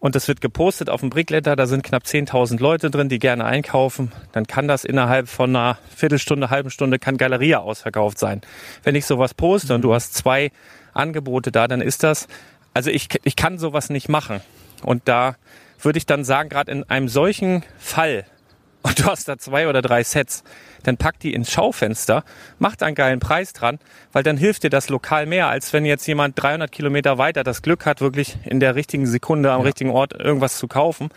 und das wird gepostet auf dem Brickletter, da sind knapp 10.000 Leute drin, die gerne einkaufen, dann kann das innerhalb von einer Viertelstunde, halben Stunde kann Galeria ausverkauft sein. Wenn ich sowas poste und du hast zwei Angebote da, dann ist das, also ich, ich kann sowas nicht machen. Und da würde ich dann sagen, gerade in einem solchen Fall, und du hast da zwei oder drei Sets, dann pack die ins Schaufenster, mach da einen geilen Preis dran, weil dann hilft dir das lokal mehr, als wenn jetzt jemand 300 Kilometer weiter das Glück hat, wirklich in der richtigen Sekunde am richtigen Ort irgendwas zu kaufen.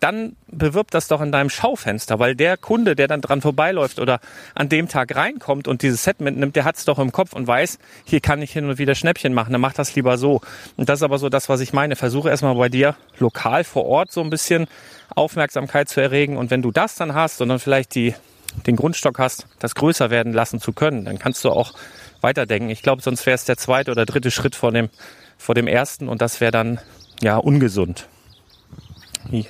Dann bewirb das doch in deinem Schaufenster, weil der Kunde, der dann dran vorbeiläuft oder an dem Tag reinkommt und dieses Set mitnimmt, der hat's doch im Kopf und weiß, hier kann ich hin und wieder Schnäppchen machen, dann mach das lieber so. Und das ist aber so das, was ich meine. Versuche erstmal bei dir lokal vor Ort so ein bisschen Aufmerksamkeit zu erregen und wenn du das dann hast und dann vielleicht die, den Grundstock hast, das größer werden lassen zu können, dann kannst du auch weiterdenken. Ich glaube, sonst wäre es der zweite oder dritte Schritt vor dem, vor dem ersten und das wäre dann ja ungesund.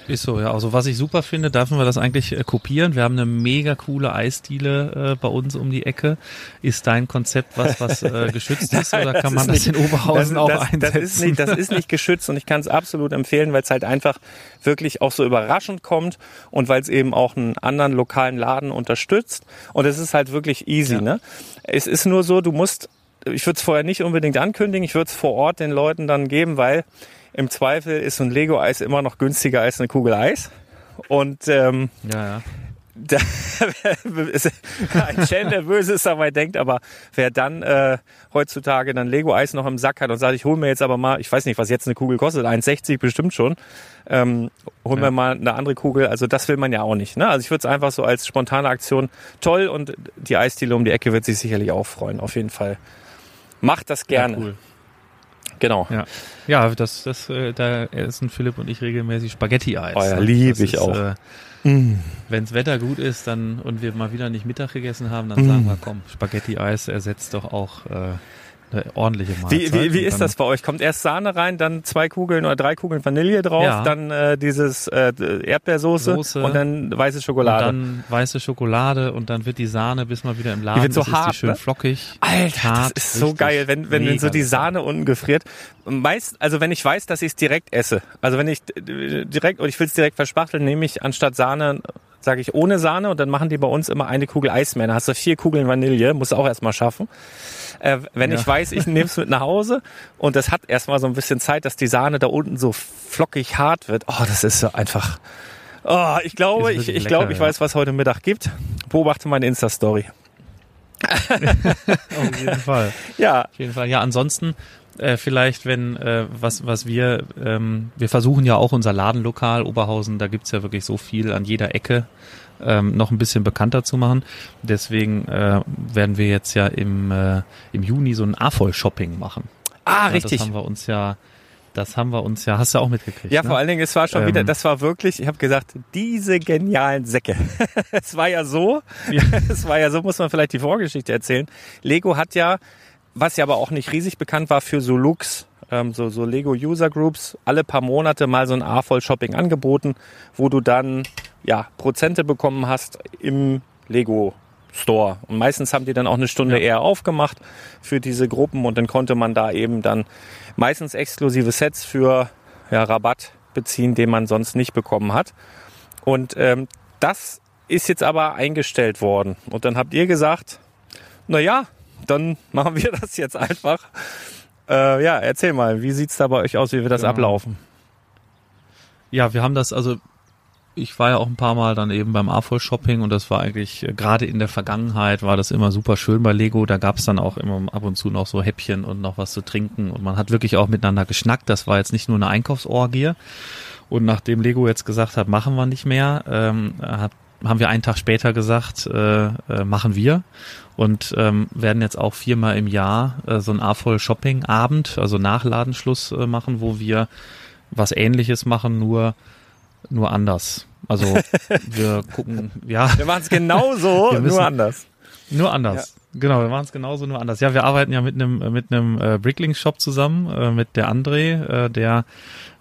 Ist so, ja. Also was ich super finde, dürfen wir das eigentlich äh, kopieren. Wir haben eine mega coole Eisdiele äh, bei uns um die Ecke. Ist dein Konzept was, was äh, [laughs] geschützt ist oder das kann man ist das in Oberhausen das, auch das, einsetzen? Das ist, nicht, das ist nicht geschützt und ich kann es absolut empfehlen, weil es halt einfach wirklich auch so überraschend kommt und weil es eben auch einen anderen lokalen Laden unterstützt. Und es ist halt wirklich easy. Ja. Ne? Es ist nur so, du musst, ich würde es vorher nicht unbedingt ankündigen, ich würde es vor Ort den Leuten dann geben, weil im Zweifel ist so ein Lego-Eis immer noch günstiger als eine Kugel Eis. Und ähm, ja, ja. [laughs] da ist ein Schelm, der böse ist, dabei denkt, aber wer dann äh, heutzutage dann Lego-Eis noch im Sack hat und sagt, ich hole mir jetzt aber mal, ich weiß nicht, was jetzt eine Kugel kostet, 1,60 bestimmt schon, ähm, hol mir Ja. mal eine andere Kugel, also das will man ja auch nicht. Ne? Also ich würde es einfach so als spontane Aktion toll und die Eisdiele um die Ecke wird sich sicherlich auch freuen, auf jeden Fall. Macht das gerne. Ja, cool. Genau. Ja, ja das, das, äh, da essen Philipp und ich regelmäßig Spaghetti-Eis. Oh ja, Ne? lieb Das ich ist, auch. Äh, Wenns Wetter gut ist, dann und wir mal wieder nicht Mittag gegessen haben, Mm. dann sagen wir, komm, Spaghetti-Eis ersetzt doch auch äh, eine ordentliche Mahlzeit. Wie, wie, wie ist das bei euch? Kommt erst Sahne rein, dann zwei Kugeln oder drei Kugeln Vanille drauf, Ja. dann äh, dieses äh, Erdbeersoße Soße. und dann weiße Und Schokolade. dann weiße Schokolade und dann wird die Sahne, bis man wieder im Laden wird so ist, hart, die schön ne? flockig. Alter, hart, das ist so geil, wenn, wenn, wenn so die. Sahne unten gefriert. Meist, also wenn ich weiß, dass ich es direkt esse, also wenn ich direkt, oder ich will es direkt verspachteln, nehme ich anstatt Sahne, sage ich ohne Sahne und dann machen die bei uns immer eine Kugel Eis mehr. Dann hast du vier Kugeln Vanille, musst du auch erstmal schaffen. Äh, wenn Ja. ich weiß, ich nehme es mit nach Hause und das hat erstmal so ein bisschen Zeit, dass die Sahne da unten so flockig hart wird. Oh, das ist so einfach. Oh, ich glaube, ich, ich glaube, lecker, ich ja. weiß, was heute Mittag gibt. Beobachte meine Insta-Story. [laughs] Auf jeden Fall. Ja, Auf jeden Fall. Ja, ansonsten äh, vielleicht, wenn äh, was was wir ähm, wir versuchen ja auch unser Ladenlokal Oberhausen, da gibt's ja wirklich so viel an jeder Ecke ähm, noch ein bisschen bekannter zu machen. Deswegen äh, werden wir jetzt ja im äh, im Juni so ein AFOL-Shopping machen. ah, Ja, richtig. Das haben wir uns ja, das haben wir uns ja, hast du auch mitgekriegt. Ja, ne? vor allen Dingen, es war schon Ähm. wieder, das war wirklich, ich habe gesagt, diese genialen Säcke. [laughs] es war ja so, Ja. [laughs] es war ja so, muss man vielleicht die Vorgeschichte erzählen. Lego hat ja, was ja aber auch nicht riesig bekannt war für so Looks, ähm, so, so Lego User Groups, alle paar Monate mal so ein A-Voll Shopping angeboten, wo du dann, ja, Prozente bekommen hast im Lego Store. Und meistens haben die dann auch eine Stunde Ja. eher aufgemacht für diese Gruppen und dann konnte man da eben dann meistens exklusive Sets für ja, Rabatt beziehen, den man sonst nicht bekommen hat. Und ähm, das ist jetzt aber eingestellt worden. Und dann habt ihr gesagt, na ja, dann [laughs] machen wir das jetzt einfach. Äh, ja, erzähl mal, wie sieht's da bei euch aus, wie wir das Genau. ablaufen? Ja, wir haben das, also ich war ja auch ein paar Mal dann eben beim AFOL Shopping und das war eigentlich, äh, gerade in der Vergangenheit war das immer super schön bei Lego. Da gab's dann auch immer ab und zu noch so Häppchen und noch was zu trinken und man hat wirklich auch miteinander geschnackt. Das war jetzt nicht nur eine Einkaufsorgie. Und nachdem Lego jetzt gesagt hat, machen wir nicht mehr, ähm, hat, haben wir einen Tag später gesagt, äh, äh, machen wir und ähm, werden jetzt auch viermal im Jahr äh, so ein AFOL Shopping Abend, also nach Ladenschluss äh, machen, wo wir was ähnliches machen, nur nur anders. Also [laughs] wir gucken, ja, Wir machen es genauso, müssen- nur anders. nur anders. Genau, wir machen es genauso nur anders. Ja, wir arbeiten ja mit einem mit einem äh, Bricklink Shop zusammen, äh, mit der André, äh, der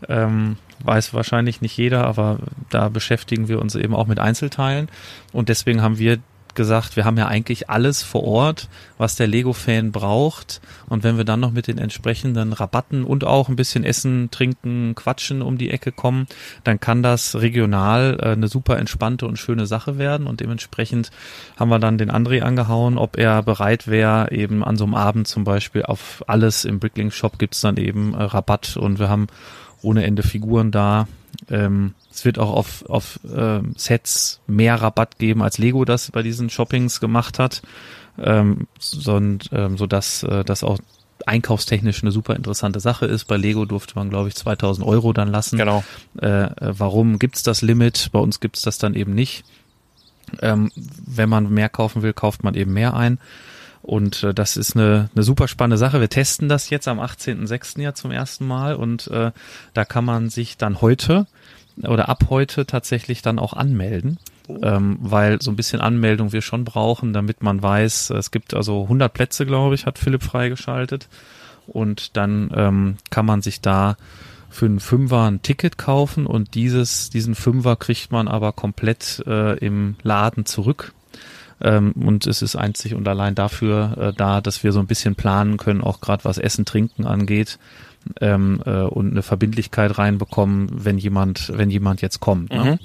ähm, weiß wahrscheinlich nicht jeder, aber da beschäftigen wir uns eben auch mit Einzelteilen und deswegen haben wir gesagt, wir haben ja eigentlich alles vor Ort, was der Lego-Fan braucht. Und wenn wir dann noch mit den entsprechenden Rabatten und auch ein bisschen Essen, Trinken, Quatschen um die Ecke kommen, dann kann das regional äh, eine super entspannte und schöne Sache werden. Und dementsprechend haben wir dann den André angehauen, ob er bereit wäre, eben an so einem Abend zum Beispiel auf alles im Bricklink Shop gibt's dann eben äh, Rabatt und wir haben ohne Ende Figuren da. Ähm, es wird auch auf, auf ähm, Sets mehr Rabatt geben, als Lego das bei diesen Shoppings gemacht hat, ähm, so, ähm, so dass äh, das auch einkaufstechnisch eine super interessante Sache ist. Bei Lego durfte man, glaube ich, 2000 Euro dann lassen. Genau. Äh, äh, warum gibt's das Limit? Bei uns gibt's das dann eben nicht. Ähm, wenn man mehr kaufen will, kauft man eben mehr ein. Und äh, das ist eine, eine super spannende Sache. Wir testen das jetzt am 18.06. ja zum ersten Mal und äh, da kann man sich dann heute oder ab heute tatsächlich dann auch anmelden, ähm, weil so ein bisschen Anmeldung wir schon brauchen, damit man weiß, es gibt also 100 Plätze, glaube ich, hat Philipp freigeschaltet und dann ähm, kann man sich da für einen Fünfer ein Ticket kaufen und dieses, diesen Fünfer kriegt man aber komplett äh, im Laden zurück. Ähm, und es ist einzig und allein dafür äh, da, dass wir so ein bisschen planen können, auch gerade was Essen, Trinken angeht ähm, äh, und eine Verbindlichkeit reinbekommen, wenn jemand, wenn jemand jetzt kommt. Ne?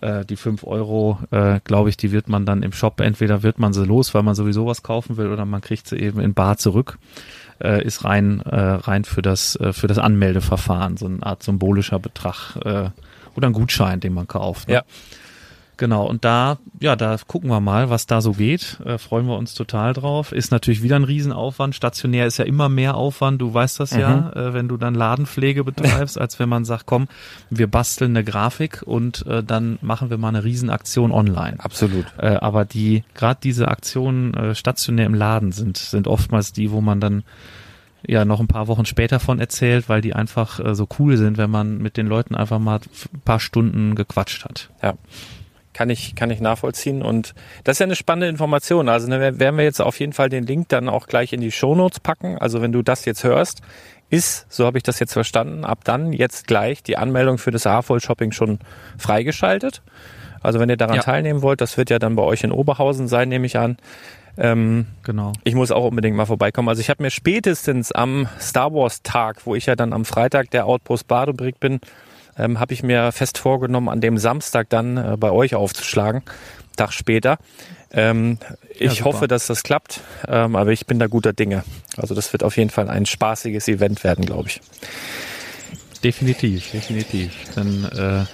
Äh, die fünf Euro, äh, glaube ich, die wird man dann im Shop, entweder wird man sie los, weil man sowieso was kaufen will, oder man kriegt sie eben in Bar zurück. Äh, ist rein, äh, rein für das, äh, für das Anmeldeverfahren, so eine Art symbolischer Betrag äh, oder ein Gutschein, den man kauft. Ne? Ja. Genau, und da, ja, da gucken wir mal, was da so geht. Äh, freuen wir uns total drauf. Ist natürlich wieder ein Riesenaufwand. Stationär ist ja immer mehr Aufwand, du weißt das ja, äh, wenn du dann Ladenpflege betreibst, [laughs] als wenn man sagt, komm, wir basteln eine Grafik und äh, dann machen wir mal eine Riesenaktion online. Absolut. Äh, aber die, gerade diese Aktionen äh, stationär im Laden sind, sind oftmals die, wo man dann ja noch ein paar Wochen später von erzählt, weil die einfach äh, so cool sind, wenn man mit den Leuten einfach mal ein paar Stunden gequatscht hat. Ja. Kann ich, kann ich nachvollziehen. Und das ist ja eine spannende Information. Also ne, werden wir jetzt auf jeden Fall den Link dann auch gleich in die Shownotes packen. Also wenn du das jetzt hörst, ist, so habe ich das jetzt verstanden, ab dann jetzt gleich die Anmeldung für das AFOL Shopping schon freigeschaltet. Also wenn ihr daran Ja. teilnehmen wollt, das wird ja dann bei euch in Oberhausen sein, nehme ich an. Ähm, Genau. ich muss auch unbedingt mal vorbeikommen. Also ich habe mir spätestens am Star Wars Tag, wo ich ja dann am Freitag der Outpost Badebrick bin, ähm, habe ich mir fest vorgenommen, an dem Samstag dann äh, bei euch aufzuschlagen, Tag später. Ähm, ich super. hoffe, dass das klappt, ähm, aber ich bin da guter Dinge. Also das wird auf jeden Fall ein spaßiges Event werden, glaube ich. Definitiv, definitiv. Dann äh,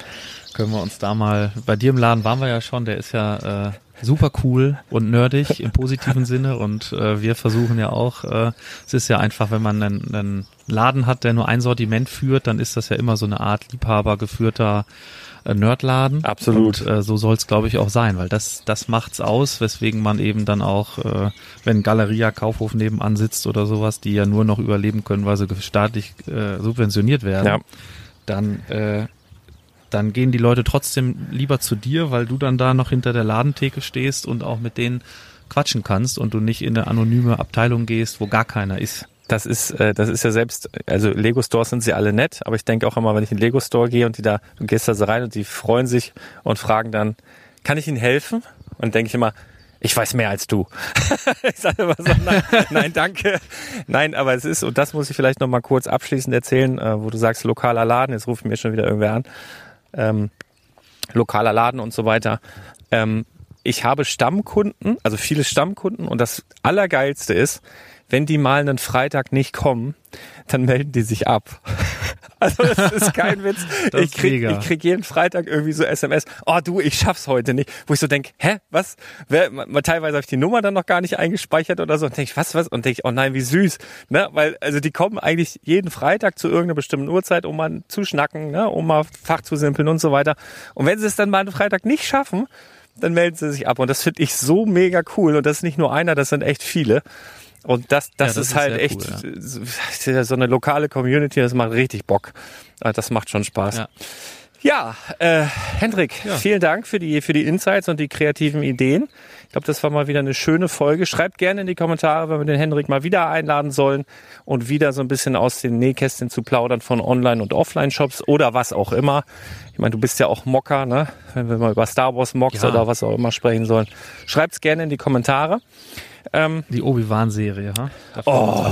können wir uns da mal, bei dir im Laden waren wir ja schon, der ist ja äh, super cool und nerdig im positiven Sinne und äh, wir versuchen ja auch, äh, es ist ja einfach, wenn man einen, einen Laden hat, der nur ein Sortiment führt, dann ist das ja immer so eine Art Liebhaber geführter äh, Nerdladen. Absolut. Und äh, so soll es, glaube ich, auch sein, weil das, das macht's aus, weswegen man eben dann auch, äh, wenn Galeria Kaufhof nebenan sitzt oder sowas, die ja nur noch überleben können, weil sie staatlich äh, subventioniert werden, Ja. dann, äh, dann gehen die Leute trotzdem lieber zu dir, weil du dann da noch hinter der Ladentheke stehst und auch mit denen quatschen kannst und du nicht in eine anonyme Abteilung gehst, wo gar keiner ist. Das ist, äh, das ist ja selbst, also Lego Stores sind sie alle nett, aber ich denke auch immer, wenn ich in den Lego Store gehe und die da, du gehst da so rein und die freuen sich und fragen dann, kann ich Ihnen helfen? Und denke ich immer, ich weiß mehr als du. [laughs] ich sage immer so, nein, [laughs] nein, danke. Nein, aber es ist, und das muss ich vielleicht noch mal kurz abschließend erzählen, äh, wo du sagst, lokaler Laden, jetzt ruft mir schon wieder irgendwer an, ähm, lokaler Laden und so weiter. Ähm, ich habe Stammkunden, also viele Stammkunden und das Allergeilste ist, wenn die mal einen Freitag nicht kommen, dann melden die sich ab. [laughs] Also das ist kein Witz. [laughs] Ich krieg, ich krieg jeden Freitag irgendwie so SMS, oh du, ich schaff's heute nicht. Wo ich so denk, hä, was? Wer, mal, teilweise habe ich die Nummer dann noch gar nicht eingespeichert oder so und denk ich, was, was? Und denk ich, oh nein, wie süß. Ne? Weil, also die kommen eigentlich jeden Freitag zu irgendeiner bestimmten Uhrzeit, um mal zu schnacken, ne? um mal Fach zu simpeln und so weiter. Und wenn sie es dann mal einen Freitag nicht schaffen, dann melden sie sich ab. Und das finde ich so mega cool. Und das ist nicht nur einer, das sind echt viele. Und das, das, Ja, das ist, ist halt echt cool, so eine lokale Community, das macht richtig Bock. Äh, Das macht schon Spaß. Ja. Ja, äh, Hendrik, Ja. vielen Dank für die, für die Insights und die kreativen Ideen. Ich glaube, das war mal wieder eine schöne Folge. Schreibt gerne in die Kommentare, wenn wir den Hendrik mal wieder einladen sollen und wieder so ein bisschen aus den Nähkästchen zu plaudern von Online- und Offline-Shops oder was auch immer. Ich meine, du bist ja auch Mocker, ne? Wenn wir mal über Star Wars Mocks Ja. oder was auch immer sprechen sollen. Schreibt's gerne in die Kommentare. Ähm, Die Obi-Wan-Serie, ha? Da Oh.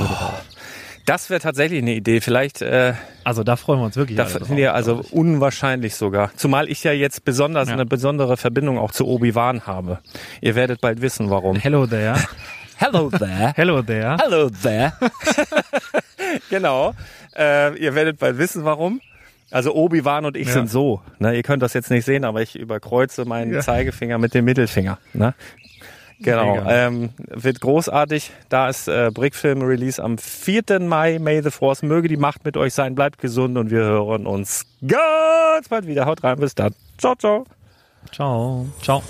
das wäre tatsächlich eine Idee. Vielleicht äh, Also da freuen wir uns wirklich Da ich also ich. unwahrscheinlich sogar. Zumal ich ja jetzt besonders Ja. eine besondere Verbindung auch zu Obi-Wan habe. Ihr werdet bald wissen, warum. Hello there. [laughs] Hello there. Hello there. Hello there. [laughs] genau. Äh, ihr werdet bald wissen, warum. Also Obi-Wan und ich Ja. sind so. Ne? Ihr könnt das jetzt nicht sehen, aber ich überkreuze meinen Ja. Zeigefinger mit dem Mittelfinger. Ne? Genau. Ähm, wird großartig. Da ist äh, Brickfilm Release am 4. Mai. May the Force möge die Macht mit euch sein. Bleibt gesund und wir hören uns ganz bald wieder. Haut rein. Bis dann. Ciao, ciao. Ciao. Ciao.